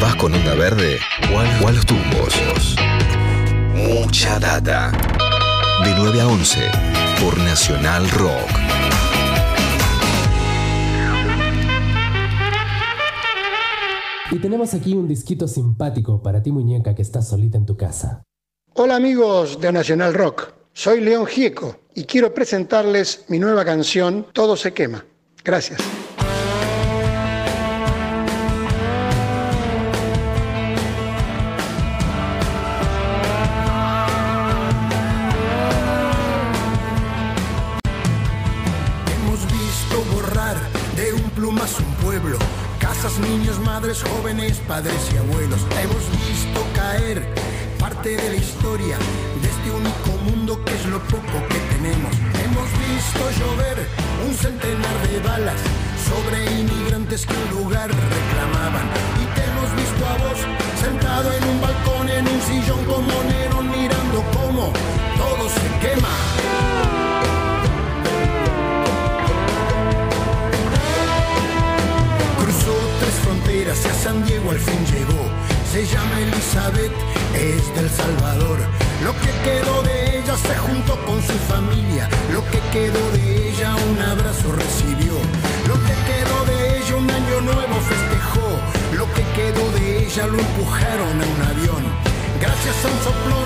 ¿Vas con onda verde o a los tumbos? Mucha data. De 9 a 11 por Nacional Rock. Y tenemos aquí un disquito simpático para ti, muñeca, que estás solita en tu casa. Hola amigos de Nacional Rock, soy León Gieco y quiero presentarles mi nueva canción Todo se quema. Gracias. Plumazo un pueblo, casas, niños, madres, jóvenes, padres y abuelos. Hemos visto caer parte de la historia de este único mundo que es lo poco que tenemos. Hemos visto llover un centenar de balas sobre inmigrantes que un lugar reclamaban. Y te hemos visto a vos sentado en un balcón, en un sillón como Se llama Elizabeth, es del Salvador. Lo que quedó de ella se juntó con su familia. Lo que quedó de ella un abrazo recibió. Lo que quedó de ella un año nuevo festejó. Lo que quedó de ella lo empujaron a un avión. Gracias a un soplón,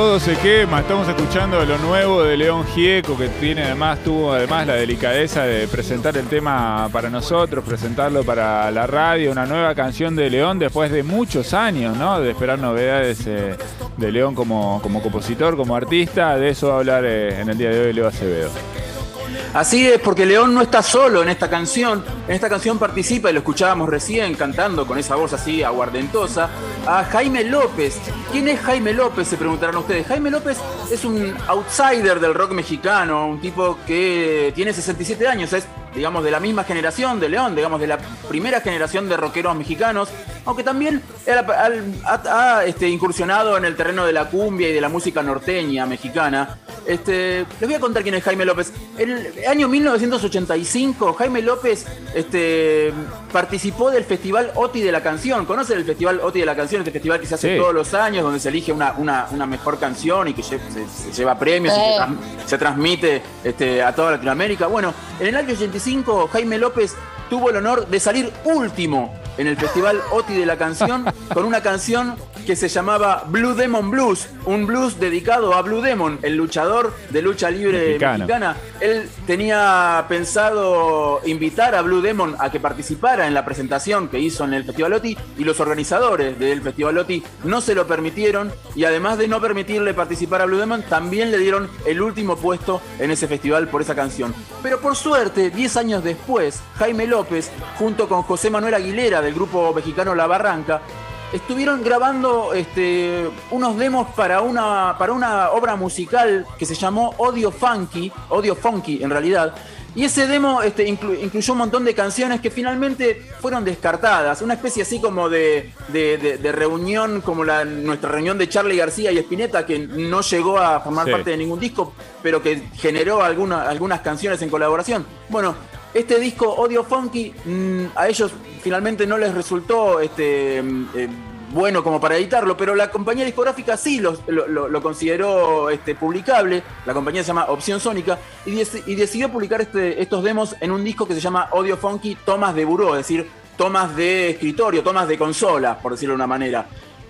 Todo se quema, estamos escuchando lo nuevo de León Gieco, que tiene además, tuvo además la delicadeza de presentar el tema para nosotros, presentarlo para la radio, una nueva canción de León después de muchos años, ¿no? De esperar novedades eh, de León como, como compositor, como artista, de eso va a hablar eh, en el día de hoy Leo Acevedo. Así es, porque León no está solo en esta canción. En esta canción participa, y lo escuchábamos recién cantando con esa voz así aguardentosa, a Jaime López. ¿Quién es Jaime López? Se preguntarán ustedes. Jaime López es un outsider del rock mexicano, un tipo que tiene 67 años, es digamos de la misma generación de León, digamos de la primera generación de rockeros mexicanos, aunque también ha, este, incursionado en el terreno de la cumbia y de la música norteña mexicana. Este, les voy a contar quién es Jaime López. Año 1985, Jaime López este, participó del Festival OTI de la Canción. ¿Conocen el Festival OTI de la Canción? Este festival que se hace Sí. todos los años, donde se elige una, una- una mejor canción y que se, se lleva premios y se, se transmite este, a toda Latinoamérica. Bueno, en el año 85, Jaime López tuvo el honor de salir último en el Festival OTI de la Canción con una canción que se llamaba Blue Demon Blues, un blues dedicado a Blue Demon, el luchador de lucha libre Mexicano. mexicana. Él tenía pensado invitar a Blue Demon a que participara en la presentación que hizo en el Festival OTI y los organizadores del Festival OTI no se lo permitieron y además de no permitirle participar a Blue Demon, también le dieron el último puesto en ese festival por esa canción. Pero por suerte, 10 años después, Jaime López, junto con José Manuel Aguilera del grupo mexicano La Barranca, estuvieron grabando este, unos demos para una, para una obra musical que se llamó Odio Funky, Odio Funky en realidad. Y ese demo este, inclu- incluyó un montón de canciones que finalmente fueron descartadas. Una especie así como de, de- de- de reunión, como la, nuestra reunión de Charlie García y Spinetta, que no llegó a formar Sí. parte de ningún disco, pero que generó alguna- algunas canciones en colaboración. Bueno, este disco Odio Funky mm, a ellos finalmente no les resultó este, mm, eh, bueno como para editarlo, pero la compañía discográfica sí lo, consideró este, publicable. La compañía se llama Opción Sónica y, dec- y decidió publicar este- estos demos en un disco que se llama Odio Funky Tomas de Buró, es decir, tomas de escritorio, tomas de consola, por decirlo de una manera.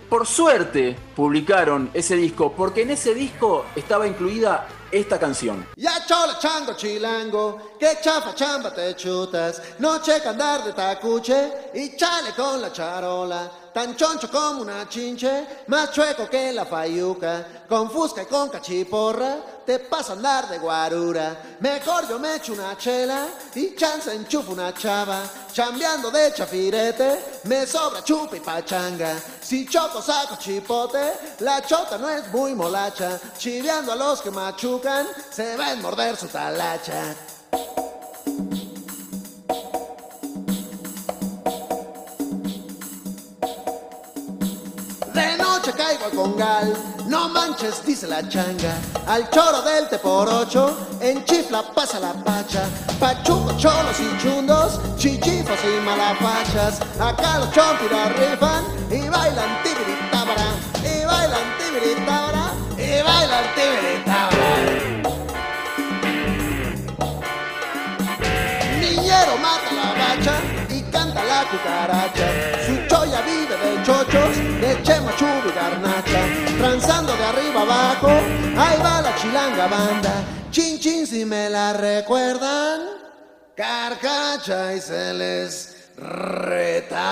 por suerte publicaron ese disco, porque en ese disco estaba incluida esta canción. Ya chola chango chilango, que chafa chamba te chutas, no checa andar de tacuche y chale con la charola, tan choncho como una chinche, más chueco que la fayuca, con fusca y con cachiporra, te pasa a andar de guarura, mejor yo me echo una chela y chance enchufo una chava, chambeando de chafirete, me sobra chupa y pachanga, si choco saco chipote, la chota no es muy molacha, chiveando a los que machucan, se va morder su talacha. No manches, dice la changa. Al choro del te por ocho, en chifla pasa la pacha. Pachuco, cholos y chundos, chichifos y malapachas. Acá los chompiras rifan y bailan tibiritábara. Y bailan tibiritábara, y bailan tibiritábara. Niñero mata la bacha y canta la cucaracha. Su choya vive de chochos, de chema, chubi garnacha. Transando de arriba abajo, ahí va la chilanga banda. Chin chin si me la recuerdan, carcacha y se les retacha.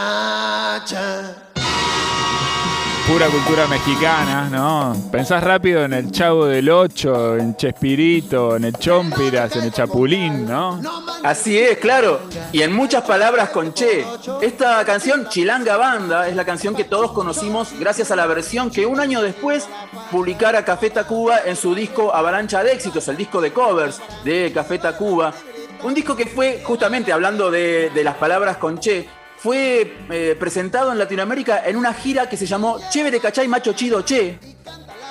Pura cultura mexicana, ¿no? Pensás rápido en el Chavo del Ocho, en Chespirito, en el Chompiras, en el Chapulín, ¿no? Así es, claro. Y en muchas palabras con Che. Esta canción, Chilanga Banda, es la canción que todos conocimos gracias a la versión que un año después publicara Café Tacuba en su disco Avalancha de Éxitos, el disco de covers de Café Tacuba. Un disco que fue, justamente hablando de, de las palabras con Che, fue eh, presentado en Latinoamérica en una gira que se llamó Chévere Cachay Macho Chido Che.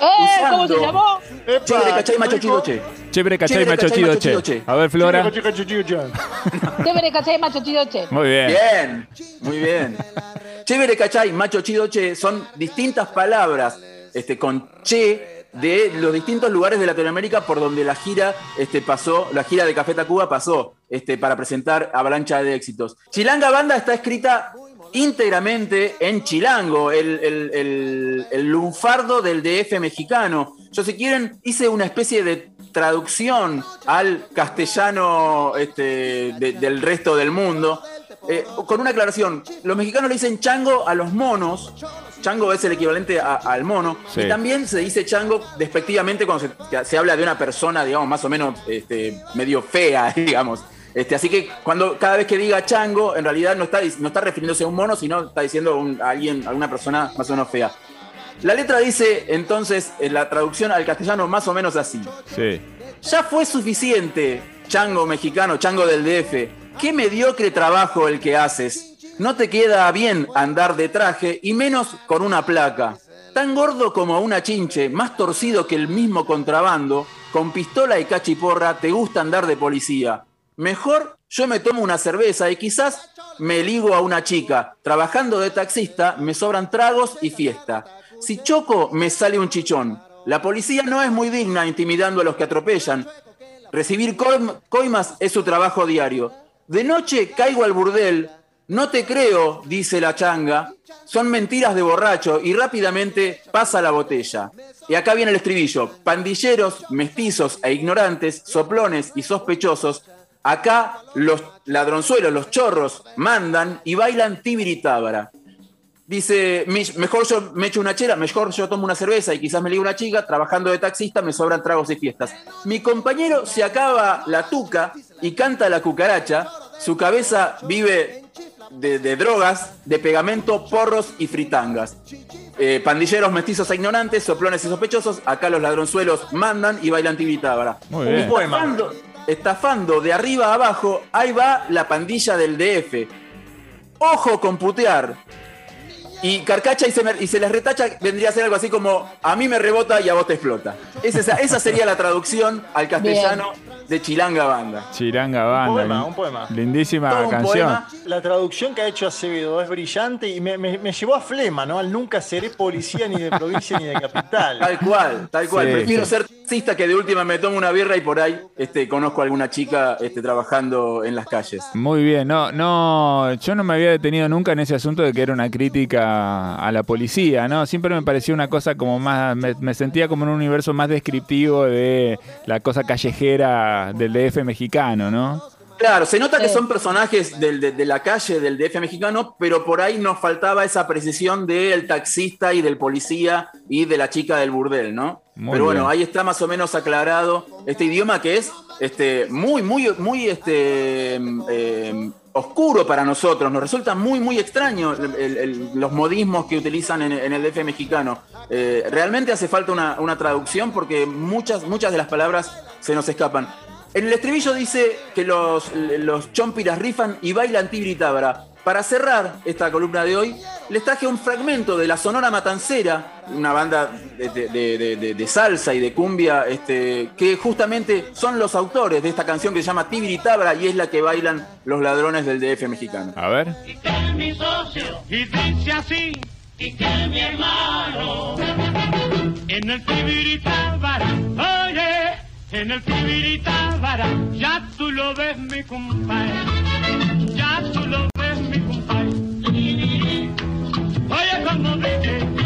¡Eh! ¿Cómo se llamó? Chévere Cachay Macho Chido Che. Chévere, cachai, Chévere, macho, chido, che. A ver, Flora. Chévere, cachai, macho, chido, che. Muy bien. Bien, muy bien. Chévere Cachay, Macho Chido Che son distintas palabras este, con Che de los distintos lugares de Latinoamérica por donde la gira este, pasó, la gira de Café Tacuba pasó este, para presentar Avalancha de Éxitos. Chilanga Banda está escrita íntegramente en chilango, el, el- el- el lunfardo del DF mexicano. Yo, si quieren, hice una especie de traducción al castellano este, de- del resto del mundo. Eh, con una aclaración, los mexicanos le dicen chango a los monos. Chango es el equivalente a- al mono. Sí. Y también se dice chango despectivamente cuando se, se habla de una persona, digamos, más o menos este, medio fea, digamos. Este, así que cuando cada vez que diga chango, en realidad no está, no está refiriéndose a un mono, sino está diciendo un- a alguien, a una persona más o menos fea. La letra dice entonces, en la traducción al castellano, más o menos así. Sí. Ya fue suficiente, chango mexicano, chango del DF. Qué mediocre trabajo el que haces. No te queda bien andar de traje y menos con una placa. Tan gordo como una chinche, más torcido que el mismo contrabando, con pistola y cachiporra te gusta andar de policía. Mejor yo me tomo una cerveza y quizás me ligo a una chica. Trabajando de taxista me sobran tragos y fiesta. Si choco me sale un chichón. La policía no es muy digna intimidando a los que atropellan. Recibir coim- coimas es su trabajo diario. De noche caigo al burdel. No te creo, dice la changa. Son mentiras de borracho y rápidamente pasa la botella. Y acá viene el estribillo. Pandilleros, mestizos e ignorantes, soplones y sospechosos. Acá los ladronzuelos, los chorros, mandan y bailan tibiritábara. Dice, "Mi- mejor yo me echo una chela, mejor yo tomo una cerveza y quizás me ligo una chica, trabajando de taxista me sobran tragos y fiestas. Mi compañero se acaba la tuca y canta la cucaracha, su cabeza vive de, de drogas, de pegamento, porros y fritangas. Eh, pandilleros, mestizos e ignorantes, soplones y sospechosos, acá los ladronzuelos mandan y bailan tibitábara. Muy bien. Estafando, estafando de arriba a abajo, ahí va la pandilla del DF. Ojo con putear. Y carcacha y se, me- y se les retacha vendría a ser algo así como a mí me rebota y a vos te explota. Es esa, esa sería la traducción al castellano de Chilanga Banda. Chiranga Banda. poema, un poema. Lindísima Todo un canción. poema. La traducción que ha hecho Acevedo es brillante y me, me- me llevó a flema, ¿no? Al nunca seré policía ni de provincia ni de capital. Tal cual, tal cual. Sí, Prefiero sí. ser taxista que de última me tomo una birra y por ahí este, conozco a alguna chica este, trabajando en las calles. Muy bien, no, no, yo no me había detenido nunca en ese asunto de que era una crítica a la policía, ¿no? Siempre me pareció una cosa como más, me, me sentía como en un universo más descriptivo de la cosa callejera del DF mexicano, ¿no? Claro, se nota que son personajes del- de, de la calle del DF mexicano, pero por ahí nos faltaba esa precisión del taxista y del policía y de la chica del burdel, ¿no? Muy pero bueno, bien. ahí está más o menos aclarado este idioma que es este, muy, muy, muy este, eh, oscuro para nosotros. Nos resulta muy, muy extraño el- el- el- los modismos que utilizan en, en el DF mexicano. Eh, realmente hace falta una, una traducción porque muchas, muchas de las palabras se nos escapan. En el estribillo dice que los, los chompiras rifan y bailan tibritabra. Para cerrar esta columna de hoy, les traje un fragmento de la Sonora Matancera, una banda de, de- de- de- de salsa y de cumbia, este, que justamente son los autores de esta canción que se llama Tibritabra y es la que bailan los ladrones del DF mexicano. A ver. mi socio y dice así y que mi hermano en el Tibiritábara, oye, en el Tibiritábara, ya tú lo ves mi compadre, ya tú